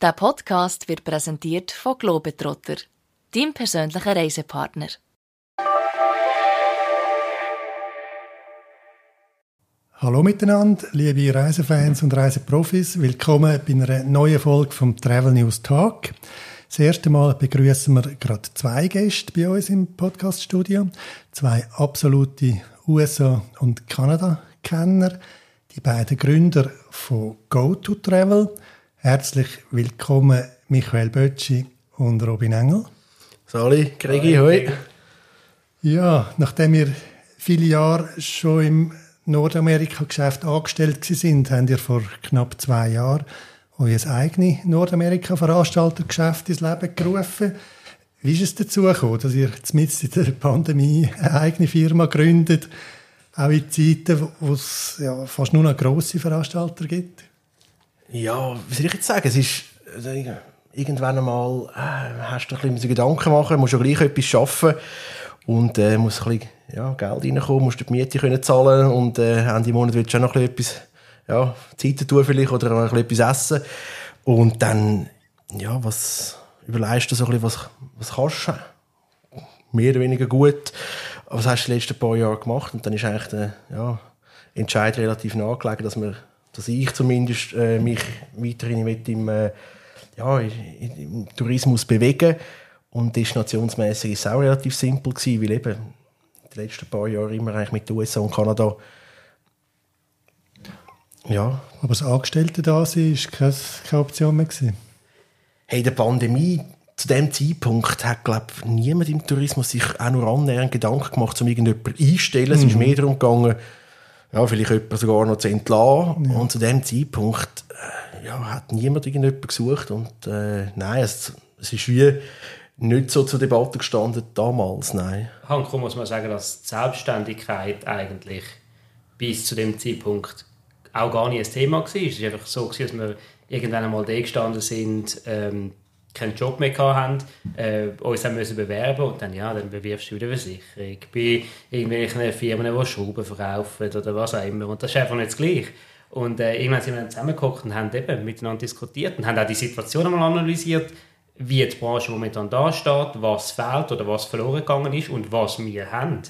Der Podcast wird präsentiert von Globetrotter, deinem persönlichen Reisepartner. Hallo miteinander, liebe Reisefans und Reiseprofis. Willkommen bei einer neuen Folge vom Travel News Talk. Das erste Mal begrüßen wir gerade zwei Gäste bei uns im Podcaststudio. Zwei absolute USA- und Kanada-Kenner. Die beiden Gründer von GoToTravel. Herzlich willkommen Michael Bötschi und Robin Engel. Sali, Gregi, hoi. Ja, nachdem wir viele Jahre schon im Nordamerika-Geschäft angestellt sind, haben ihr vor knapp zwei Jahren euer eigenes Nordamerika-Veranstaltergeschäft ins Leben gerufen. Wie ist es dazu gekommen, dass ihr mitten in der Pandemie eine eigene Firma gründet, auch in Zeiten, wo es ja, fast nur noch grosse Veranstalter gibt? Ja, wie soll ich jetzt sagen? Es ist also, irgendwann einmal äh, hast du ein bisschen Gedanken machen, musst ja gleich etwas schaffen und äh, muss ein bisschen ja, Geld reinkommen, musst die Miete können zahlen und äh, Ende Monat willst du auch noch ein bisschen etwas ja, Zeit tun vielleicht oder ein bisschen etwas essen und dann ja, was überlegst du so ein bisschen, was, was kannst du? Mehr oder weniger gut. Was hast du die letzten paar Jahre gemacht? Und dann ist eigentlich der ja, Entscheid relativ nahegelegen, dass wir dass ich zumindest äh, mich weiterhin im, äh, ja, im Tourismus bewegen und destinationsmäßig ist es auch relativ simpel gewesen, weil eben die letzten paar Jahre immer eigentlich mit den USA und Kanada ja. Aber das Angestellte da sein ist keine, keine Option mehr gewesen. Hey, der Pandemie zu dem Zeitpunkt hat, glaube niemand im Tourismus sich auch nur annähernd Gedanken gemacht, um irgendjemanden einzustellen. Mhm. Es ist mhm. mehr darum gegangen, ja, vielleicht jemanden sogar noch zu entlassen. Ja. Und zu dem Zeitpunkt äh, ja, hat niemand irgendjemanden gesucht. Und äh, nein, es, es ist wie nicht so zur Debatte gestanden damals, nein. Hanko muss man sagen, dass die Selbstständigkeit eigentlich bis zu dem Zeitpunkt auch gar nicht ein Thema war. Es war einfach so, dass wir irgendwann einmal da gestanden sind, ähm, keinen Job mehr hatten, äh, uns haben müssen bewerben und dann, ja, dann bewirbst du wieder Versicherung bei irgendwelchen Firmen, die Schrauben verkaufen oder was auch immer. Und das ist einfach nicht das Gleiche. Und äh, irgendwann sind wir dann zusammengekommen und haben eben miteinander diskutiert und haben auch die Situation einmal analysiert, wie die Branche momentan da steht, was fehlt oder was verloren gegangen ist und was wir haben.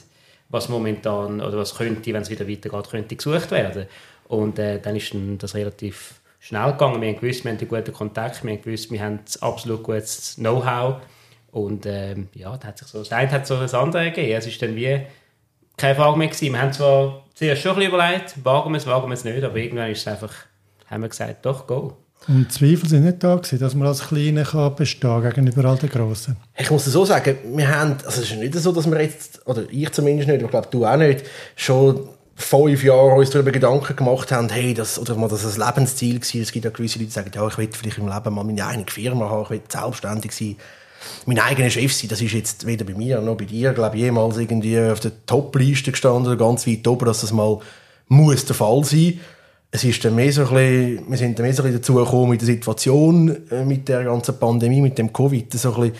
Was momentan, oder was könnte, wenn es wieder weitergeht, könnte gesucht werden. Und äh, dann ist dann das relativ schnell gegangen. Wir haben gewusst, wir haben einen guten Kontakt, wir haben gewusst, wir haben absolut gutes Know-how. Und ähm, ja, da hat sich so, das eine hat so das andere gegeben. Es ist dann wie keine Frage mehr gewesen. Wir haben zwar zuerst schon ein bisschen überlegt, wagen wir es, wagen wir es nicht, aber irgendwann ist es einfach, haben wir gesagt, doch, go. Und Zweifel sind nicht da gewesen, dass man als Kleiner kann bestehen gegenüber all den Grossen. Ich muss so sagen, wir haben, also es ist nicht so, dass wir jetzt, oder ich zumindest nicht, aber ich glaube du auch nicht, schon fünf Jahren uns darüber Gedanken gemacht haben, hey, das, oder mal das ein Lebensziel war. Es gibt ja gewisse Leute, die sagen, ja, ich will vielleicht im Leben mal meine eigene Firma haben, ich will selbstständig sein, mein eigener Chef sein. Das ist jetzt weder bei mir noch bei dir, glaube ich, jemals irgendwie auf der Top-Liste gestanden oder ganz weit oben, dass das mal muss der Fall sein. Es ist dann mehr so ein bisschen, wir sind dann mehr so ein bisschen dazu gekommen mit der Situation, äh, mit der ganzen Pandemie, mit dem Covid, so ein bisschen,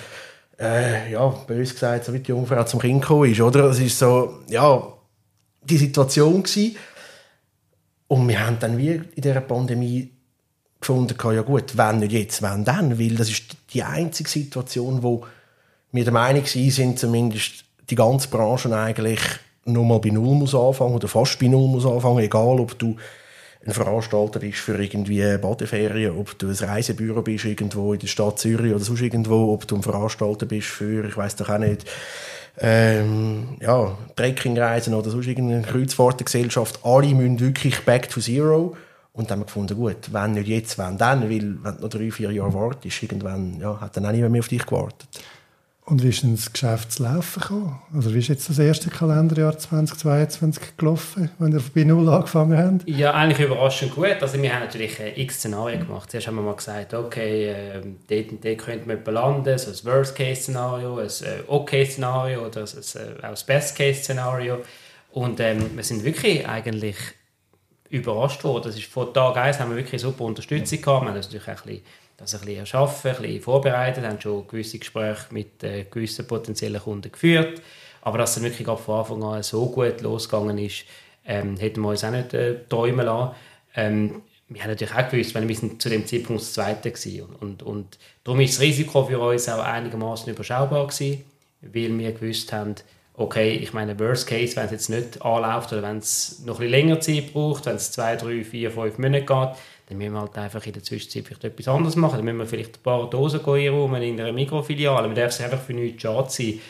äh, ja, bös gesagt, so wie die Jungfrau zum Kind gekommen ist, oder? Es ist so, ja, die Situation gewesen. Und wir haben dann wie in dieser Pandemie gefunden, ja gut, wenn nicht jetzt, wenn dann, weil das ist die einzige Situation, wo wir der Meinung sind, zumindest die ganze Branche eigentlich nochmal bei Null muss anfangen oder fast bei Null muss anfangen, egal ob du ein Veranstalter bist für irgendwie Badeferien, ob du ein Reisebüro bist irgendwo in der Stadt Zürich oder sonst irgendwo, ob du ein Veranstalter bist für, ich weiß doch auch nicht, ähm, ja, Trekkingreisen oder sonst irgendeine Kreuzfahrtengesellschaft, alle müssen wirklich back to zero. Und dann haben wir gefunden, gut, wenn nicht jetzt, wenn dann, weil wenn du noch drei, vier Jahre wartest, irgendwann ja, hat dann auch niemand mehr auf dich gewartet. Und wie ist denn das Geschäft zu laufen gekommen? Also wie ist jetzt das erste Kalenderjahr 2022 gelaufen, wenn ihr bei Null angefangen habt? Ja, eigentlich überraschend gut. Also wir haben natürlich äh, x Szenarien gemacht. Zuerst haben wir mal gesagt, okay, äh, dort und dort könnte man landen, so ein Worst-Case-Szenario, ein äh, Okay-Szenario oder ein, äh, auch ein Best-Case-Szenario. Und ähm, wir sind wirklich eigentlich überrascht worden. Das ist, von Tag 1 haben wir wirklich super Unterstützung gehabt. Wir haben natürlich ein bisschen das ein bisschen erschaffen, ein bisschen vorbereitet, haben schon gewisse Gespräche mit äh, gewissen potenziellen Kunden geführt. Aber dass es wirklich von Anfang an so gut losgegangen ist, ähm, hätten wir uns auch nicht äh, träumen lassen. Ähm, wir haben natürlich auch gewusst, weil wir sind zu dem Zeitpunkt das Zweite. Und, und, und darum ist das Risiko für uns auch einigermaßen überschaubar gewesen, weil wir gewusst haben, okay, ich meine, Worst Case, wenn es jetzt nicht anläuft oder wenn es noch ein bisschen länger Zeit braucht, wenn es zwei, drei, vier, fünf Monate geht, dann müssen wir halt einfach in der Zwischenzeit vielleicht etwas anderes machen. Dann müssen wir vielleicht ein paar Dosen einräumen in einer Mikrofiliale. Man darf es einfach für nichts schade sein.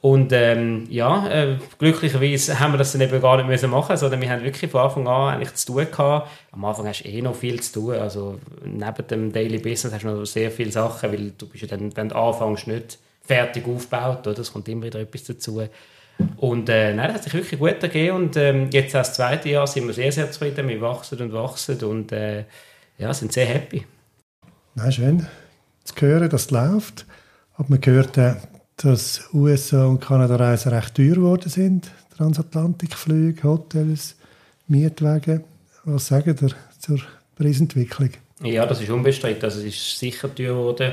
Und ähm, ja, äh, glücklicherweise haben wir das dann eben gar nicht müssen machen sondern wir haben wirklich von Anfang an eigentlich zu tun gehabt. Am Anfang hast du eh noch viel zu tun, also neben dem Daily Business hast du noch sehr viele Sachen, weil du bist ja dann, wenn du anfängst, nicht fertig aufgebaut, es kommt immer wieder etwas dazu. Und äh, nein, das hat sich wirklich gut ergeben und ähm, jetzt das zweite Jahr sind wir sehr, sehr zufrieden, wir wachsen und wachsen und äh, ja, sind sehr happy. Nein, schön zu hören, dass es läuft. Aber man gehört, äh, dass USA und Kanada Reisen recht teuer geworden sind. Transatlantikflüge, Hotels, Mietwagen. Was sagen ihr zur Preisentwicklung? Ja, das ist unbestritten. Also es ist sicher teuer geworden.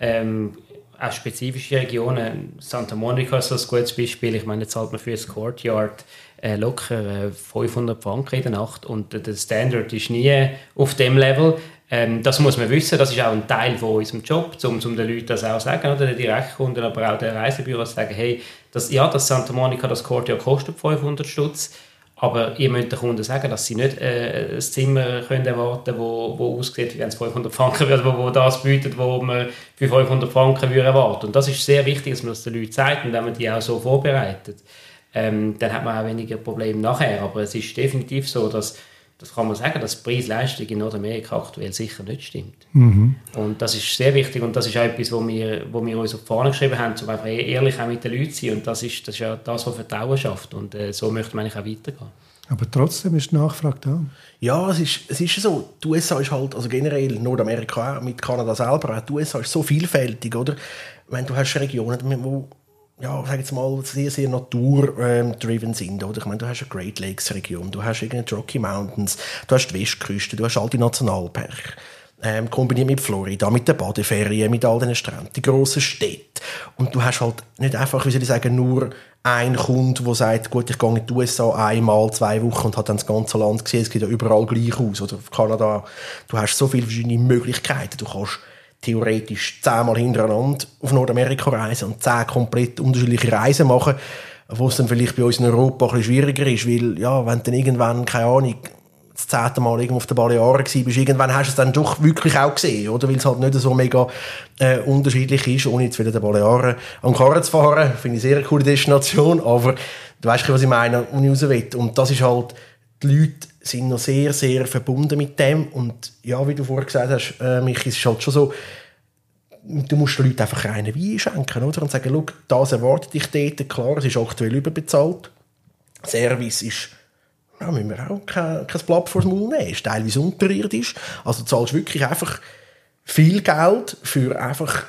Ähm, auch spezifische Regionen. Santa Monica ist ein gutes Beispiel. Ich meine, zahlt man für das Courtyard äh, locker äh, 500 Franken in der Nacht und der Standard ist nie auf dem Level. Ähm, das muss man wissen, das ist auch ein Teil von unserem Job, um, um den Leuten das auch zu sagen, oder den Direktkunden, aber auch den Reisebüros zu sagen, hey, das, ja, das Santa Monica, das Courtyard kostet 500 Stutz, aber ihr müsst den Kunden sagen, dass sie nicht äh, ein Zimmer können erwarten können, wo, wo aussieht, wie wenn es 500 Franken wird, wo, wo das bietet, wo man für 500 Franken würde erwarten. Und das ist sehr wichtig, dass man das den Leuten zeigt und wenn man die auch so vorbereitet, ähm, dann hat man auch weniger Probleme nachher. Aber es ist definitiv so, dass das kann man sagen, dass die Preis-Leistung in Nordamerika aktuell sicher nicht stimmt. Mhm. Und das ist sehr wichtig und das ist auch etwas, wo wir, wo wir uns auf die Fahne geschrieben haben, um einfach ehrlich auch mit den Leuten zu sein und das ist, das ist ja das, was Vertrauen schafft und äh, so möchte man eigentlich auch weitergehen. Aber trotzdem ist die Nachfrage da. Ja, es ist, es ist so. Die USA ist halt, also generell Nordamerika auch, mit Kanada selber, die USA ist so vielfältig, oder? Wenn du hast Regionen, wo ja, sag jetzt mal, sehr, sehr natur-driven ähm, sind. Oder? Ich meine, du hast eine Great Lakes-Region, du hast die Rocky Mountains, du hast die Westküste, du hast all die Nationalparks. Ähm, kombiniert mit Florida, mit den Badeferien, mit all den Stränden, die grossen Städte. Und du hast halt nicht einfach, wie soll ich sagen, nur einen Kunden, der sagt, gut, ich gehe in die USA einmal, zwei Wochen und hat dann das ganze Land gesehen, es sieht ja überall gleich aus. Oder Kanada, du hast so viele verschiedene Möglichkeiten. Du kannst theoretisch zehnmal hintereinander auf Nordamerika reisen und zehn komplett unterschiedliche Reisen machen, wo es dann vielleicht bei uns in Europa ein bisschen schwieriger ist, weil, ja, wenn du dann irgendwann, keine Ahnung, das zehnte Mal irgendwo auf den Balearen bist, irgendwann hast du es dann doch wirklich auch gesehen, oder? Weil es halt nicht so mega äh, unterschiedlich ist, ohne jetzt wieder den Balearen an Karren zu fahren. Finde ich eine sehr coole Destination, aber du weißt, was ich meine, wo ich raus will. Und das ist halt, die Leute sind noch sehr, sehr verbunden mit dem. Und ja, wie du vorher gesagt hast, äh, Michi, ist halt schon so, du musst den Leuten einfach reinen Wein schenken, oder? Und sagen, schau, das erwartet dich dort. Klar, es ist aktuell überbezahlt. Service ist, ja, müssen wir auch kein, kein Blatt vor Maul nehmen. Ist teilweise unterirdisch. Also zahlst wirklich einfach viel Geld für einfach,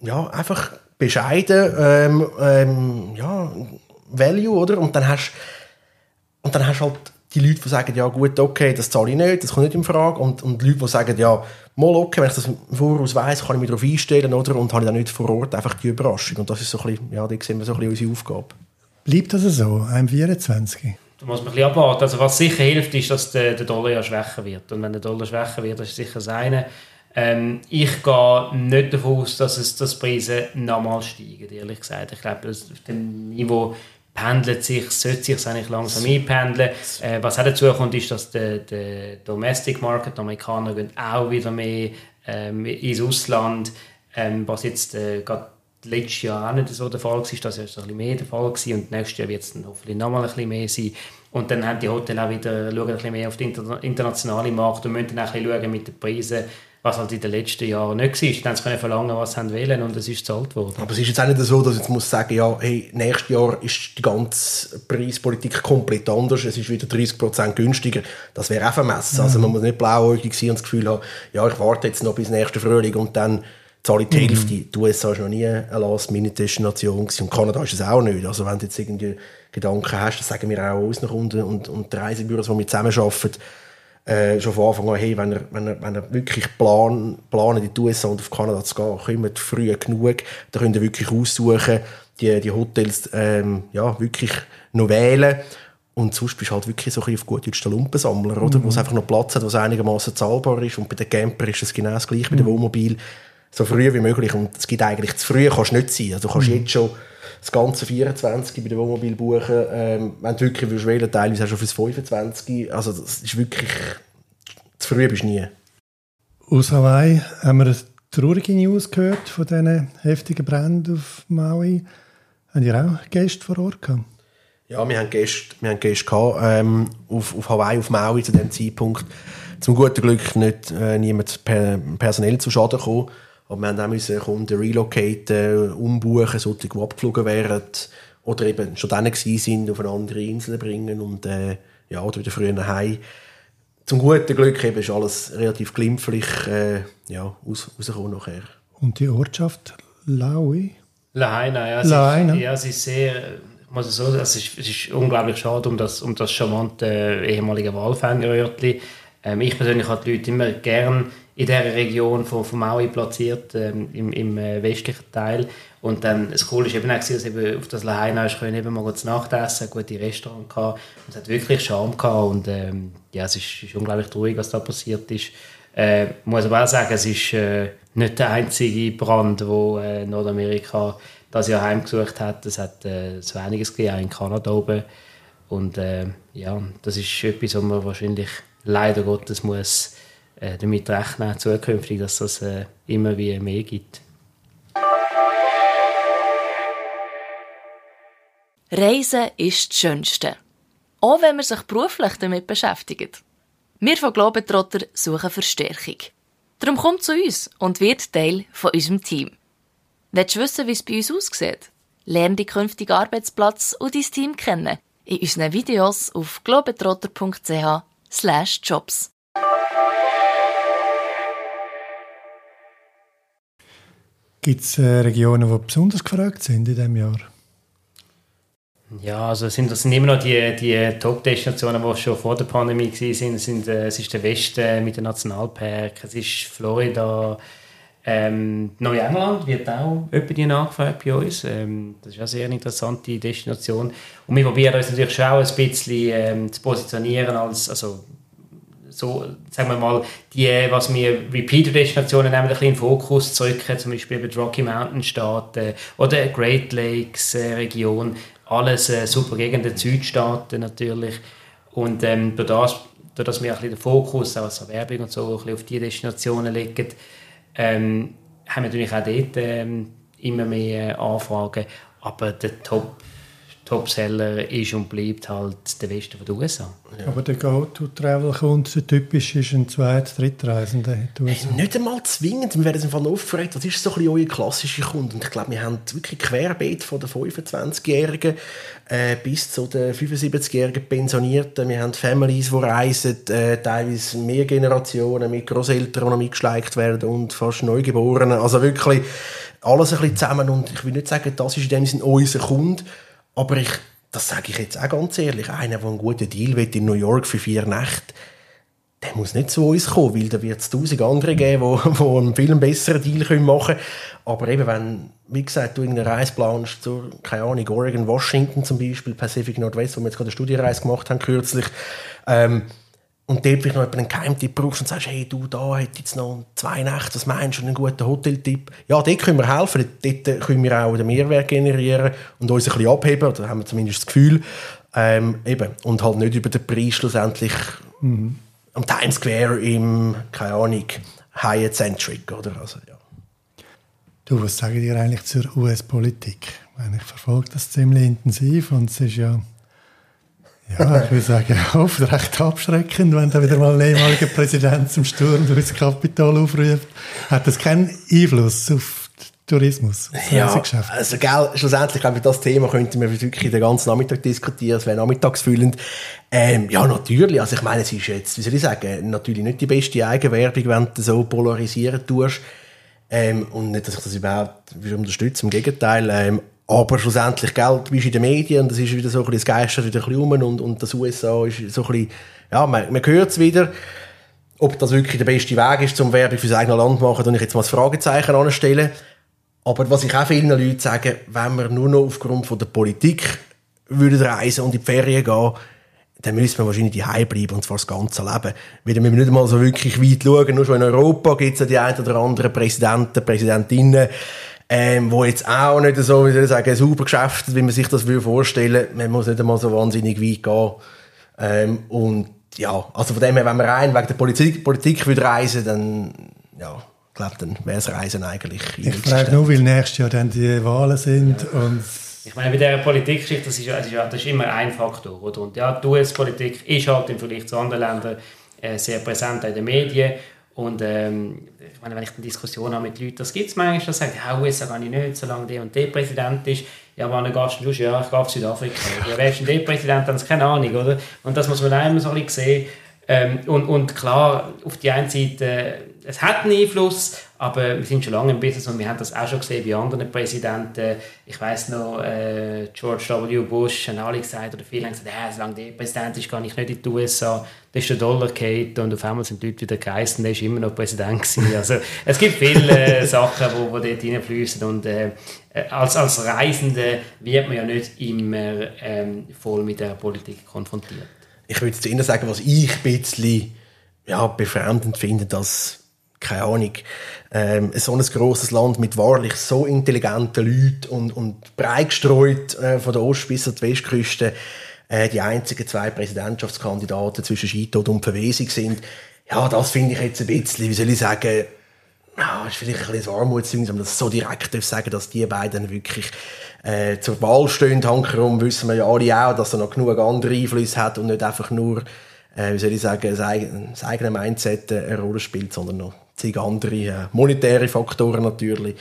ja, einfach bescheiden, ähm, ähm, ja, Value, oder? Und dann hast, und dann hast halt die Leute, die sagen, ja gut, okay, das zahle ich nicht, das kommt nicht in Frage. Und, und die Leute, die sagen, ja, mal okay, wenn ich das voraus weiss, kann ich mich darauf einstellen, oder? Und habe ich dann nicht vor Ort einfach die Überraschung. Und das ist so ein bisschen, ja, da sehen wir so ein bisschen unsere Aufgabe. Bleibt das so, einem 24? Da muss man ein bisschen abwarten. Also was sicher hilft, ist, dass der, der Dollar ja schwächer wird. Und wenn der Dollar schwächer wird, das ist sicher das eine. Ähm, ich gehe nicht davon aus, dass es dass Preise nochmal steigen, ehrlich gesagt. Ich glaube, auf dem Niveau pendelt sich, sollte sich eigentlich langsam einpendeln. Äh, was auch dazu kommt, ist, dass der, der Domestic Market, die Amerikaner gehen auch wieder mehr ähm, ins Ausland, ähm, was jetzt äh, gerade letztes Jahr auch nicht so der Fall war, das war ein bisschen mehr der Fall gewesen, und nächstes Jahr wird es dann hoffentlich nochmal ein bisschen mehr sein. Und dann haben die Hotels auch wieder, schauen ein bisschen mehr auf den internationalen Markt und müssen dann auch ein bisschen schauen mit den Preisen, was halt in den letzten Jahren nicht war. Dann können sie verlangen, was sie wollen und es ist gezahlt worden. Aber es ist jetzt auch nicht so, dass ich jetzt muss sagen, ja, hey, nächstes Jahr ist die ganze Preispolitik komplett anders, es ist wieder 30% günstiger. Das wäre auch vermessen. Mhm. Also man muss nicht blauäugig sein und das Gefühl haben, ja, ich warte jetzt noch bis nächsten Frühling und dann zahle ich die mhm. Hälfte. Die USA war noch nie eine Last-Minute-Destination und Kanada ist es auch nicht. Also wenn du jetzt irgendwie Gedanken hast, das sagen wir auch unseren Kunden und, und die Reisebüros, die wir zusammenarbeiten, äh, schon von Anfang an, hey, wenn ihr, wenn ihr, wenn ihr wirklich plan, planen, in die USA und auf Kanada zu gehen, kommt früh genug, dann könnt ihr wirklich aussuchen, die, die Hotels ähm, ja, wirklich noch wählen. Und sonst bist du halt wirklich so ein bisschen auf gut Deutsch der Lumpensammler, oder? Mhm. Wo es einfach noch Platz hat, was einigermaßen zahlbar ist. Und bei den Camper ist es genau das gleiche mhm. dem Wohnmobil. So früh wie möglich. Und es gibt eigentlich, zu früh kannst du nicht sein. Also du kannst mhm. jetzt schon das ganze 24 bei dem Wohnmobil buchen. Ähm, wenn du wirklich willst wählen, teilweise auch schon fürs 25. Also das ist wirklich, zu früh bist du nie. Aus Hawaii haben wir eine traurige News gehört von diesen heftigen Bränden auf Maui. Haben ihr auch Gäste vor Ort gehabt? Ja, wir haben Gäste, wir haben Gäste gehabt, ähm, auf, auf Hawaii, auf Maui zu dem Zeitpunkt. Zum guten Glück nicht äh, niemand per, personell zu Schaden gekommen. Aber wir haben auch müssen Kunden relocaten, umbuchen, solche, die abgeflogen wären. Oder eben schon dann sind, auf eine andere Insel bringen und, äh, ja, oder wieder früher nach Hause. Zum guten Glück eben ist alles relativ glimpflich, äh, ja, raus, rausgekommen nachher. Und die Ortschaft Laui? Lahaina, ja. Lahaina. Ja, sie ist sehr muss ich sagen, es ist, es ist unglaublich schade um das, um das charmante äh, ehemalige Walfängerörtli. Ähm, ich persönlich habe die Leute immer gern in dieser Region von, von Maui platziert, ähm, im, im äh, westlichen Teil. Und dann, das Coole war eben auch, dass eben auf das Lahaina können eben mal zu Nacht essen, gute Restaurant gehabt. Und es hat wirklich Charme gehabt und ähm, ja, es ist, ist, unglaublich traurig, was da passiert ist. Äh, muss aber auch sagen, es ist äh, nicht der einzige Brand, wo äh, Nordamerika das Jahr heimgesucht hat. Es hat äh, so einiges gegeben, auch in Kanada oben. Und äh, ja, das ist etwas, was man wahrscheinlich leider Gottes muss äh, damit rechnen zukünftig, dass das äh, immer wie mehr gibt. Reisen ist das Schönste. Auch wenn man sich beruflich damit beschäftigt. Wir von Globetrotter suchen Verstärkung. Darum kommt zu uns und wird Teil von unserem Team. Willst du wissen, wie es bei uns aussieht? Lerne den künftigen Arbeitsplatz und dein Team kennen in unseren Videos auf globetrotter.ch slash jobs. Gibt es äh, Regionen, die besonders gefragt sind in diesem Jahr? Ja, also sind, das sind immer noch die, die Top-Destinationen, die schon vor der Pandemie waren. Sind, äh, es ist der Westen mit den Nationalpark, es ist Florida, ähm, Neuengland wird auch jemand nachgefragt bei uns. Ähm, das ist eine sehr interessante Destination. Und wir probieren uns natürlich schon auch ein bisschen ähm, zu positionieren als, also, so, sagen wir mal, die, was wir Repeater-Destinationen nehmen, ein bisschen in Fokus zu rücken, zum Beispiel die Rocky Mountain-Staaten oder Great Lakes-Region, äh, alles äh, super Gegenden, Südstaaten natürlich. Und ähm, durch, das, wir ein bisschen den Fokus, auch als Werbung und so, ein bisschen auf diese Destinationen legen, ähm, haben wir natürlich auch dort ähm, immer mehr Anfragen. Aber der Top Topseller ist und bleibt halt der Westen von den USA. Ja. Aber der Go-To-Travel-Kunde, typisch ist ein Zweit-, Drittreisender. Hey, nicht einmal zwingend. Wir werden uns einfach aufgefragt, was ist so ein bisschen euer klassischer Kunde? Und ich glaube, wir haben wirklich querbeet von den 25-Jährigen äh, bis zu den 75-jährigen Pensionierten. Wir haben Families, die reisen, äh, teilweise mehr Generationen mit Großeltern, die noch mitgeschleicht werden und fast Neugeborenen. Also wirklich alles ein bisschen zusammen. Und ich will nicht sagen, das ist in dem Sinne unser Kunde, aber ich, das sage ich jetzt auch ganz ehrlich, einer, der einen guten Deal will in New York für vier Nächte, der muss nicht zu uns kommen, weil da wird es tausend andere geben, die, einen viel besseren Deal machen können. Aber eben, wenn, wie gesagt, du irgendeine Reise planst zu, keine Ahnung, Oregon, Washington zum Beispiel, Pacific Northwest, wo wir jetzt gerade eine Studienreise gemacht haben kürzlich, ähm, und dort vielleicht noch einen Geheimtipp brauchst und sagst, hey, du, da hätte jetzt noch zwei Nächte, was meinst du, einen guten Hoteltipp? Ja, dort können wir helfen, dort können wir auch den Mehrwert generieren und uns ein bisschen abheben, oder haben wir zumindest das Gefühl. Ähm, eben, und halt nicht über den Preis schlussendlich mhm. am Times Square im, keine Ahnung, Hyatt Centric, oder? Also, ja. Du, was sagen dir eigentlich zur US-Politik? Ich verfolge das ziemlich intensiv und es ist ja ja, ich würde sagen, oft recht abschreckend, wenn da wieder mal ein ehemaliger Präsident zum Sturm durchs Kapital aufruft. Hat das keinen Einfluss auf Tourismus, auf ja, also gell, schlussendlich glaube ich, das Thema könnten wir wirklich den ganzen Nachmittag diskutieren, es wäre nachmittagsfüllend. Ähm, ja, natürlich, also ich meine, es ist jetzt, wie soll ich sagen, natürlich nicht die beste Eigenwerbung, wenn du so polarisieren tust. Ähm, und nicht, dass ich das überhaupt unterstütze, im Gegenteil. Ähm, aber schlussendlich, gell, du bist in den Medien das ist wieder so ein bisschen, das Geister wieder ein bisschen um und, und das USA ist so ein bisschen, ja, man, man hört es wieder. Ob das wirklich der beste Weg ist, zum Werbung für das eigene Land zu machen, und ich jetzt mal das Fragezeichen anstellen. Aber was ich auch vielen Leuten sage, wenn wir nur noch aufgrund von der Politik würden reisen und in die Ferien gehen, dann müsste man wahrscheinlich die bleiben, und zwar das ganze Leben. Weil wir nicht mal so wirklich weit schauen, nur schon in Europa gibt es ja die ein oder anderen Präsidenten, Präsidentinnen, ähm, wo jetzt auch nicht so, wie soll ich sagen, super geschäftet, wie man sich das vorstellen würde. Man muss nicht einmal so wahnsinnig weit gehen. Ähm, und ja, also von dem her, wenn man rein wegen der Politik, Politik würde reisen, dann, ja, ich glaube, dann wäre das Reisen eigentlich Ich frage nur, weil nächstes Jahr dann die Wahlen sind ja. und ich meine, bei dieser Politikgeschichte, das ist, das, ist, das ist immer ein Faktor. Oder? Und ja, die US-Politik ist halt im Vergleich zu anderen Ländern äh, sehr präsent in den Medien. Und ähm, wenn ich eine Diskussion habe mit Leuten, das gibt es manchmal, dass sagen, ja, USA kann ich nicht, solange der und der Präsident ist. Ja, wann gehst du? Ja, ich gehe auf Südafrika. Ja, wer ist denn der Präsident? Dann keine Ahnung, oder? Und das muss man auch immer so ein bisschen sehen. Ähm, und, und klar, auf die einen Seite, es hat einen Einfluss, aber wir sind schon lange im Business und wir haben das auch schon gesehen bei anderen Präsidenten. Ich weiß noch, äh, George W. Bush haben alle gesagt, oder viele haben gesagt, äh, solange der Präsident ist, kann ich nicht in die USA. Da ist der Dollar geht und auf einmal sind die Leute wieder gereist und er ist immer noch Präsident gewesen. Also es gibt viele äh, Sachen, die wo, wo dort reinfließen und äh, äh, als, als Reisende wird man ja nicht immer ähm, voll mit der Politik konfrontiert ich würde zu Ihnen sagen, was ich ein bisschen ja, befremdend finde, dass keine Ahnung, ähm, so ein grosses Land mit wahrlich so intelligenten Leuten und, und breit gestreut äh, von der Ost- bis zur Westküste äh, die einzigen zwei Präsidentschaftskandidaten zwischen Scheitod und Verwesung sind. Ja, das finde ich jetzt ein bisschen, wie soll ich sagen, ja, ist vielleicht ein bisschen Armutszeugnis, aber das so direkt darf sagen, dass die beiden wirklich äh, zur Wahl stehen. Hankerum wissen wir ja alle auch, dass er noch genug andere Einflüsse hat und nicht einfach nur, äh, wie soll ich sagen, das eigene Mindset äh, eine Rolle spielt, sondern noch zig andere äh, monetäre Faktoren natürlich.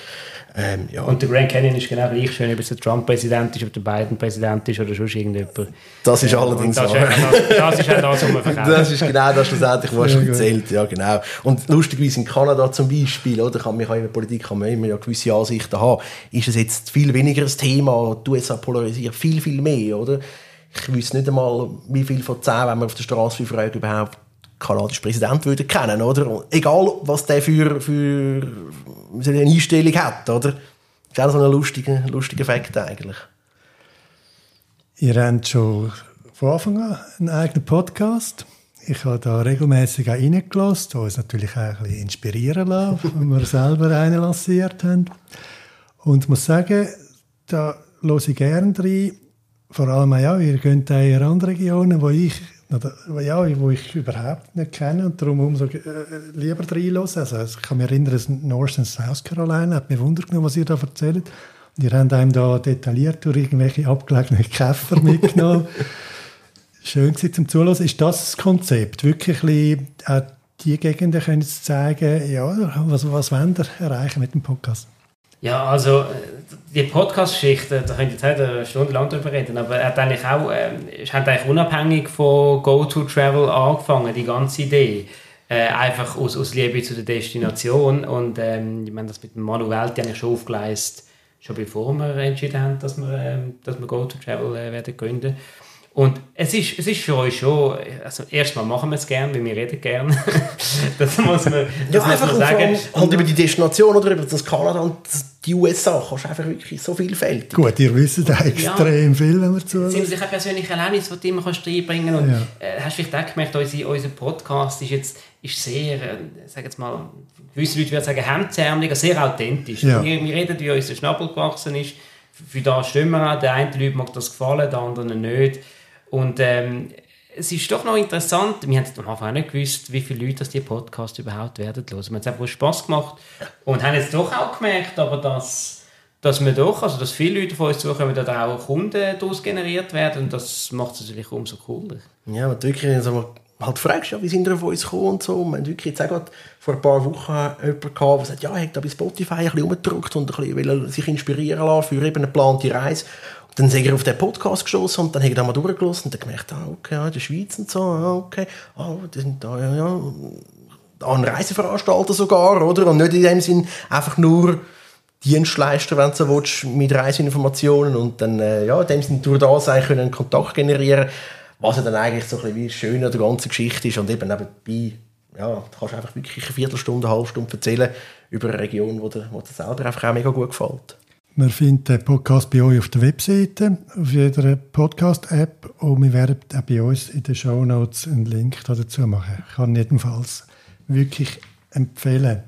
Ähm, ja. Und der Grand Canyon ist genau gleich schön, ob es der Trump-Präsident ist, ob der Biden-Präsident ist oder sonst irgendjemand. Das ist allerdings das, wahr. das, das ist auch das, was man verkauft. Das ist genau das schlussendlich, was schon erzählt. Ja, genau. Und lustigerweise in Kanada zum Beispiel, oder, kann man in der Politik kann man immer ja gewisse Ansichten haben, ist es jetzt viel weniger ein Thema, die USA polarisiert viel, viel mehr, oder? Ich wüsste nicht einmal, wie viel von zehn, wenn man auf der Straße fragt, überhaupt kanadischen Präsident würde kennen, oder? Egal, was der für, für eine Einstellung hat, oder? Das ist auch so ein lustiger, lustiger Fakt eigentlich. Ihr habt schon von Anfang an einen eigenen Podcast. Ich habe da regelmäßig auch reingelassen, uns natürlich auch ein bisschen inspirieren lassen, wenn wir selber einen lanciert haben. Und ich muss sagen, da höre ich gerne rein. Vor allem auch, ihr geht auch in andere Regionen, wo ich ja, wo ich überhaupt nicht kenne und darum umso äh, lieber reinhören. Also, ich kann mich erinnern, dass North und South Carolina hat mir Wunder genommen, was ihr da erzählt. Und ihr habt einem da detailliert durch irgendwelche abgelegenen Käfer mitgenommen. Schön zum Zuhören. Ist das das Konzept? Wirklich auch die Gegenden können zeigen, ja, was, was wollen ihr erreichen mit dem Podcast? Ja, also die Podcast-Geschichte, da könnt ihr jetzt eine Stunde lang drüber reden, aber er hat eigentlich auch, äh, hat eigentlich unabhängig von Go-To-Travel angefangen, die ganze Idee. Äh, einfach aus, aus Liebe zu der Destination und ähm, ich meine, das mit dem Manu Welt eigentlich schon aufgeleistet, schon bevor wir entschieden haben, dass wir, ähm, wir Go-To-Travel äh, werden gründen. Und es ist, es ist für euch schon, also erstmal machen wir es gerne, weil wir reden gerne. das muss man, das ja, einfach man sagen. Halt über die Destination oder über das Kanada und die USA kannst du einfach wirklich so vielfältig. Gut, ihr wisst extrem ja. viel, wenn wir zu. Sind sich auch persönliche Erlebnisse, die du immer kannst reinbringen kannst. Und ja. äh, hast du vielleicht auch gemerkt, unser, unser Podcast ist jetzt ist sehr, äh, sag jetzt mal, gewisse Leute würden sagen, hemdsärmeliger, sehr authentisch. Ja. Wir, wir reden, wie unser Schnabel gewachsen ist. Für das stimmen wir auch. Der eine Leute mag das gefallen, der andere nicht. Und ähm, es ist doch noch interessant, wir haben am Anfang auch nicht gewusst, wie viele Leute das die Podcast überhaupt werden hören. Wir haben es einfach Spass gemacht und haben jetzt doch auch gemerkt, aber dass, dass wir doch, also dass viele Leute von uns zukommen, dass auch Kunden daraus generiert werden und das macht es natürlich umso cooler. Ja, und wirklich, also, halt fragst, ja, wie sind ihr auf uns gekommen und so. Haben wirklich jetzt auch vor ein paar Wochen jemanden gehabt, der sagt, ja, er hat da bei Spotify ein bisschen umgedrückt und ein bisschen sich inspirieren lassen für eben eine geplante Reise dann sind wir auf den Podcast gestoßen und dann haben wir mal durchgelassen und dann gemerkt, ah, okay, ja, in Schweiz und so, ah, okay, ah, die sind da, ja, ja, ein Reiseveranstalter sogar, oder? Und nicht in dem Sinn einfach nur Dienstleister, wenn du so willst, mit Reiseinformationen und dann, äh, ja, in dem Sinn durch das eigentlich können Kontakt generieren, was ja dann eigentlich so ein bisschen wie schön an der ganzen Geschichte ist und eben nebenbei, ja, du kannst einfach wirklich eine Viertelstunde, eine halbe Stunde erzählen über eine Region, die dir, die dir selber einfach auch mega gut gefällt. Man findet den Podcast bei euch auf der Webseite, auf jeder Podcast-App und wir werden auch bei uns in den Show Notes einen Link dazu machen. Ich kann jedenfalls wirklich empfehlen.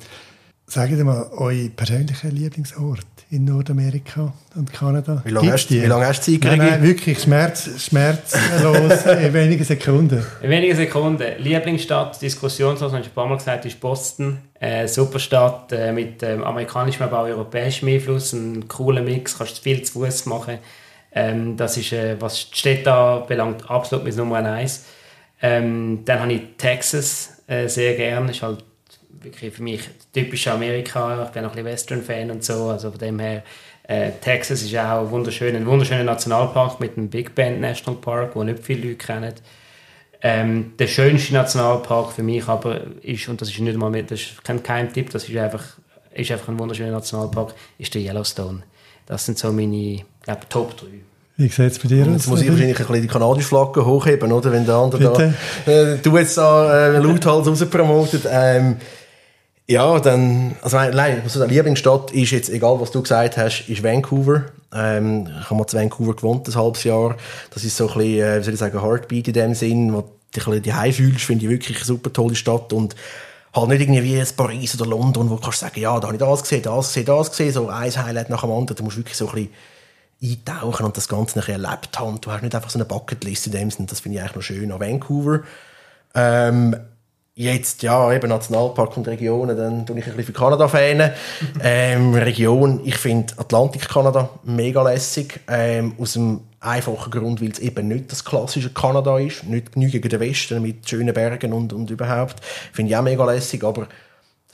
Sagt mal euer persönlicher Lieblingsort in Nordamerika und Kanada. Wie lange hast, wie lange hast du Zeit Nein, nein, wirklich Schmerz, schmerzlos in wenigen Sekunden. In wenigen Sekunden. Lieblingsstadt, diskussionslos, habe ich ein paar Mal gesagt, ist Boston. Äh, super Stadt äh, mit ähm, amerikanischem, aber auch europäischem Einfluss. Ein cooler Mix, kannst viel zu Fuß machen. Ähm, das ist, äh, was die Städte anbelangt, absolut mit Nummer eins. Ähm, dann habe ich Texas äh, sehr gerne. Ist halt wirklich für mich typisch Amerika. Ich bin auch ein bisschen Western-Fan und so. Also von dem her, äh, Texas ist auch wunderschön, ein wunderschöner Nationalpark mit dem Big Bend National Park, wo nicht viele Leute kennen. Ähm, der schönste Nationalpark für mich aber ist, und das ist nicht mal mit, das ist kein Geheimtipp, das ist einfach, ist einfach ein wunderschöner Nationalpark, ist der Yellowstone. Das sind so meine glaub, Top 3. Wie sieht es bei dir aus? Jetzt muss ich wahrscheinlich ein bisschen die kanadische Flagge hochheben, oder? Wenn der andere Bitte? da, äh, du jetzt da äh, lauthals rauspromotet. Ähm, ja, dann, also nein, die Lieblingsstadt ist jetzt, egal was du gesagt hast, ist Vancouver. Ähm, ich habe mal zu Vancouver gewohnt, ein halbes Jahr. Das ist so ein bisschen, äh, wie soll ich sagen, Heartbeat in dem Sinn, wo du dich ein bisschen fühlst, finde ich wirklich eine super tolle Stadt und halt nicht irgendwie wie in Paris oder London, wo du kannst sagen, ja, da habe ich das gesehen, das gesehen, das gesehen, so ein Highlight nach dem anderen. Du musst wirklich so ein bisschen eintauchen und das Ganze nachher erlebt haben. Du hast nicht einfach so eine Bucketlist in dem Sinn, das finde ich eigentlich noch schön an Vancouver. Ähm, Jetzt, ja, eben Nationalpark und Regionen, dann tue ich ein bisschen für Kanada fähnen. ähm, Region, ich finde Atlantik-Kanada mega lässig. Ähm, aus dem einfachen Grund, weil es eben nicht das klassische Kanada ist. Nicht genügend den Westen mit schönen Bergen und, und überhaupt. Finde ich auch mega lässig, aber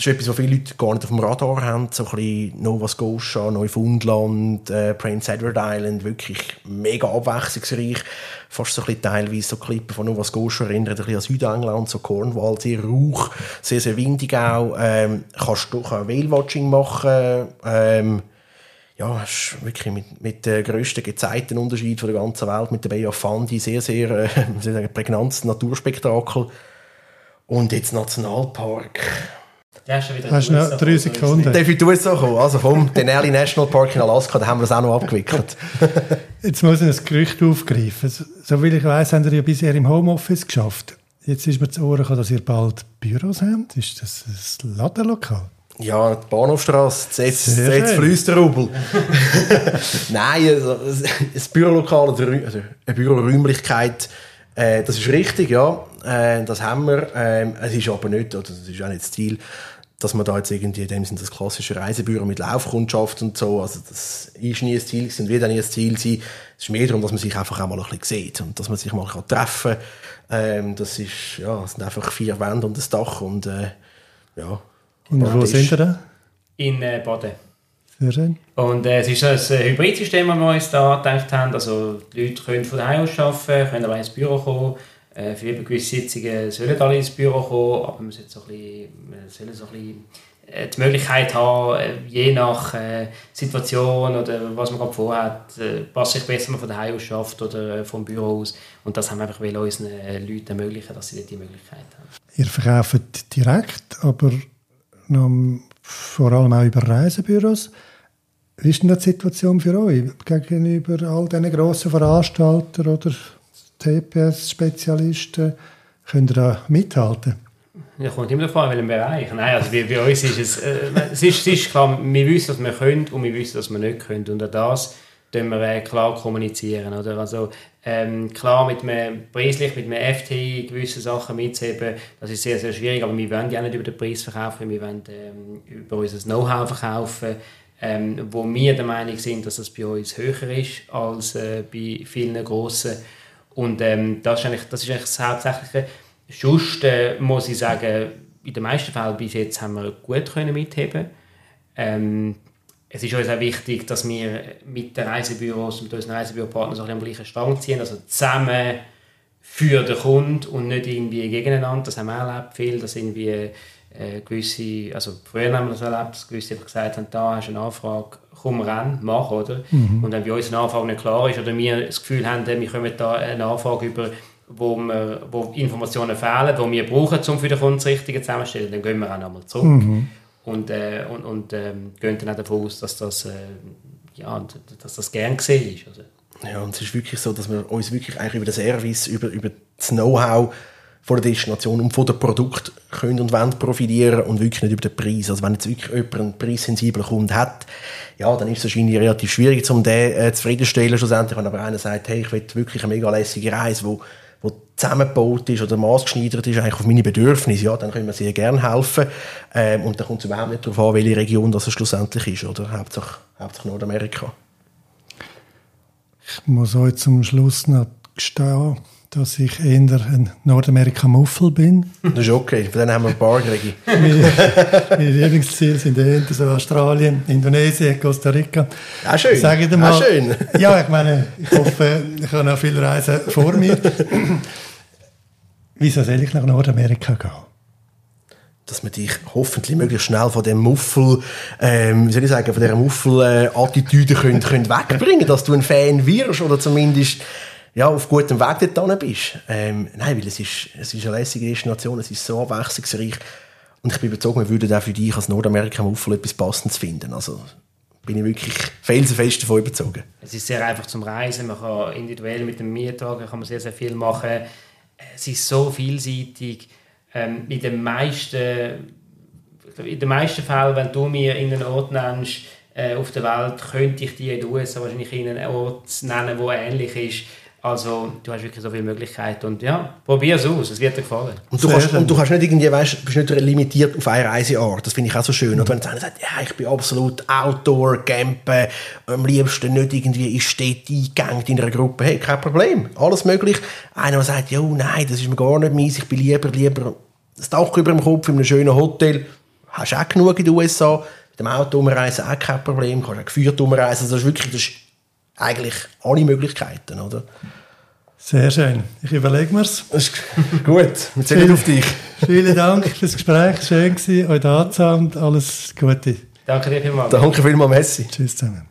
das ist etwas, was viele Leute gar nicht auf dem Radar haben. So ein bisschen Nova Scotia, Neufundland, äh, Prince Edward Island, wirklich mega abwechslungsreich. Fast so ein bisschen teilweise so Klippen von Nova Scotia erinnern ein bisschen an Südengland, so Cornwall, sehr rauch, sehr, sehr windig auch. Ähm, kannst du auch Whale-Watching machen. Ähm, ja, hast wirklich mit, mit der grössten Gezeitenunterschied von der ganzen Welt, mit der Bay of Fundy, sehr, sehr, äh, sehr prägnantes Naturspektakel. Und jetzt Nationalpark ja, hast du wieder hast noch drei Sekunden. Darf ich du jetzt so kommen? Also vom Denali National Park in Alaska, da haben wir das auch noch abgewickelt. jetzt muss ich ein Gerücht aufgreifen. So wie ich weiss, haben ihr ja bisher im Homeoffice geschafft. Jetzt ist mir zu Ohren gekommen, dass ihr bald Büros habt. Ist das ein Ladenlokal? Ja, die Bahnhofstrasse, jetzt, jetzt fließt der Rubel. Nein, also, ein Bürolokal, also eine Büroräumlichkeit, äh, das ist richtig, ja. Äh, das haben wir. Ähm, es ist aber nicht, oder das ist auch nicht das Ziel, dass man da jetzt irgendwie in dem Sinne das klassische Reisebüro mit Laufkundschaft und so, also das ist nie ein Ziel und wird auch nie ein Ziel sein. Es ist mehr darum, dass man sich einfach auch mal ein bisschen sieht und dass man sich mal kann treffen kann. Ähm, das ist, ja, es sind einfach vier Wände und ein Dach und, äh, ja. Und wo sind wir da? In äh, Baden. Sehr schön. Und äh, es ist ein äh, Hybridsystem, das wir uns da gedacht haben. Also die Leute können von daheim aus arbeiten, können aber ins Büro kommen. Äh, für gewisse Sitzungen sollen alle ins Büro kommen, aber man sollte so ein bisschen, sollen so ein bisschen äh, die Möglichkeit haben, äh, je nach Situation oder was man gerade vorhat, passt sich besser man von daheim aus schafft oder vom Büro aus. Und das haben wir einfach unseren Leuten ermöglichen, dass sie die Möglichkeit haben. Ihr verkauft direkt, aber vor allem auch über Reisebüros. Wie ist denn die Situation für euch gegenüber all diesen grossen Veranstaltern oder TPS-Spezialisten? Könnt ihr da mithalten? Ja, kommt immer davon, in welchem Bereich. Nein, also bei, bei uns ist es, äh, es, ist, es ist klar, wir wissen, was wir können und wir wissen, was wir nicht können. Und auch das können wir äh, klar kommunizieren. Oder? Also, ähm, klar, mit einem preislich, mit einem FTI gewisse Sachen mitzuheben, das ist sehr, sehr schwierig, aber wir wollen ja nicht über den Preis verkaufen, wir wollen ähm, über unser Know-how verkaufen ähm, wo wir der Meinung sind, dass das bei uns höher ist als äh, bei vielen grossen. Und ähm, das, ist eigentlich, das ist eigentlich das Hauptsächliche. Sonst äh, muss ich sagen, in den meisten Fällen bis jetzt haben wir gut können mitheben ähm, es ist uns auch wichtig, dass wir mit den Reisebüros, mit unseren Reisebüropartnern so am gleichen Strang ziehen, also zusammen für den Kunden und nicht irgendwie gegeneinander. Das haben wir erlebt viel, dass irgendwie äh, gewisse, also früher haben wir das erlebt, dass gewisse gesagt haben, da hast du eine Anfrage, komm ran, mach, oder? Mhm. Und wenn bei uns eine Anfrage nicht klar ist oder wir das Gefühl haben, wir kommen da eine Anfrage über, wo, wir, wo Informationen fehlen, die wir brauchen, um für den Kunden das Richtige zusammenzustellen, dann gehen wir auch nochmal zurück. Mhm. Und, äh, und, und ähm, gehen dann auch davon aus, dass das äh, ja, dass das gern gesehen ist. Also. Ja, und es ist wirklich so, dass wir uns wirklich eigentlich über den Service, über, über das Know-how von der Destination und von dem Produkt können und wollen profitieren und wirklich nicht über den Preis. Also wenn jetzt wirklich jemand einen preissensiblen Kunden hat, ja, dann ist es wahrscheinlich relativ schwierig, um den äh, zufriedenzustellen schlussendlich. Wenn aber einer sagt, hey, ich will wirklich eine mega lässige Reise, wo, wo zusammengebaut ist oder maßgeschneidert ist, eigentlich auf meine Bedürfnisse, ja, dann können wir sehr gerne helfen. Ähm, und dann kommt es überhaupt nicht darauf an, welche Region das schlussendlich ist, oder? Hauptsächlich, hauptsächlich Nordamerika. Ich muss euch zum Schluss noch gestehen, dass ich eher ein Nordamerika-Muffel bin. Das ist okay, von denen haben wir ein paar, Gregi. meine, Lieblingsziele sind eher so Australien, Indonesien, Costa Rica. Auch schön. Sag ich dir mal, Auch schön. Ja, ich meine, ich hoffe, ich habe noch viele Reisen vor mir. Wieso soll ich nach Nordamerika gehen? dass man dich hoffentlich möglichst schnell von dem Muffel, ähm, wie soll ich sagen, von dieser Muffel-Attitüde könnt, könnt wegbringen, dass du ein Fan wirst oder zumindest ja, auf gutem Weg dort bist. Ähm, nein, weil es ist, es ist eine lässige Destination, es ist so abwechslungsreich und ich bin überzeugt, wir würden auch für dich als Nordamerika-Muffel etwas Passendes finden. Also bin ich wirklich felsenfest davon überzeugt. Es ist sehr einfach zum Reisen, man kann individuell mit dem Mietwagen kann man sehr, sehr viel machen. Es ist so vielseitig ähm, in den meisten in den meisten Fällen, wenn du mir in einen Ort nennst äh, auf der Welt, könnte ich dir in den USA wahrscheinlich in einen Ort nennen, der ähnlich ist. Also, du hast wirklich so viele Möglichkeiten und ja, probier es aus, es wird dir gefallen. Und du, kannst, und du kannst nicht irgendwie, weißt, bist nicht limitiert auf eine Reiseart, das finde ich auch so schön. Mhm. Oder wenn einer sagt, ja, ich bin absolut Outdoor, Campen, am liebsten nicht irgendwie in Städte eingegangen in einer Gruppe, hey, kein Problem, alles möglich. Einer, der sagt, ja, nein, das ist mir gar nicht meins, ich bin lieber, lieber das Dach über dem Kopf in einem schönen Hotel, hast auch genug in den USA, mit dem Auto umreisen auch kein Problem, kannst auch geführt umreisen, also das ist wirklich, das ist eigentlich alle Möglichkeiten, oder? Sehr schön. Ich überlege mir's. Gut, wir zählen auf dich. Vielen Dank fürs Gespräch. Schön gewesen, euch da zu haben. Alles Gute. Danke dir vielmals. Danke vielmals, Messi. Tschüss zusammen.